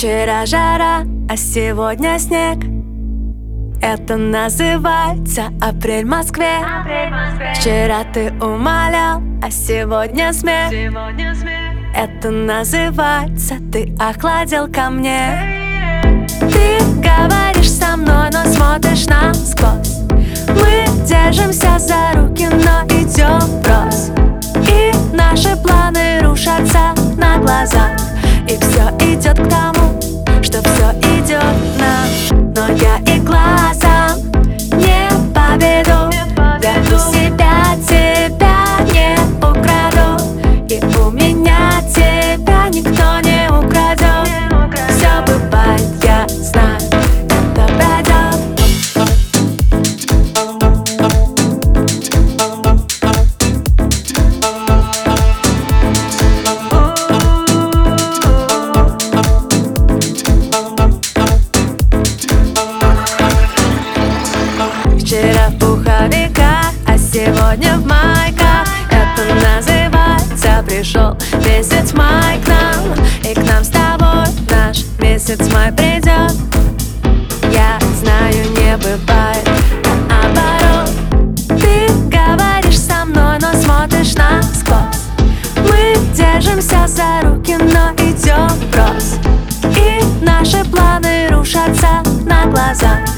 Вчера жара, а сегодня снег. Это называется апрель в Москве. Вчера ты умолял, а сегодня смех. Это называется ты охладил ко мне. Ты говоришь со мной, но смотришь насквозь Мы держимся за руки, но идем врозь И наши планы рушатся на глазах Майка, Это называется пришел месяц май к нам И к нам с тобой наш месяц май придет. Я знаю, не бывает наоборот. Ты говоришь со мной, но смотришь на насквозь. Мы держимся за руки, но идем вброс. И наши планы рушатся на глазах.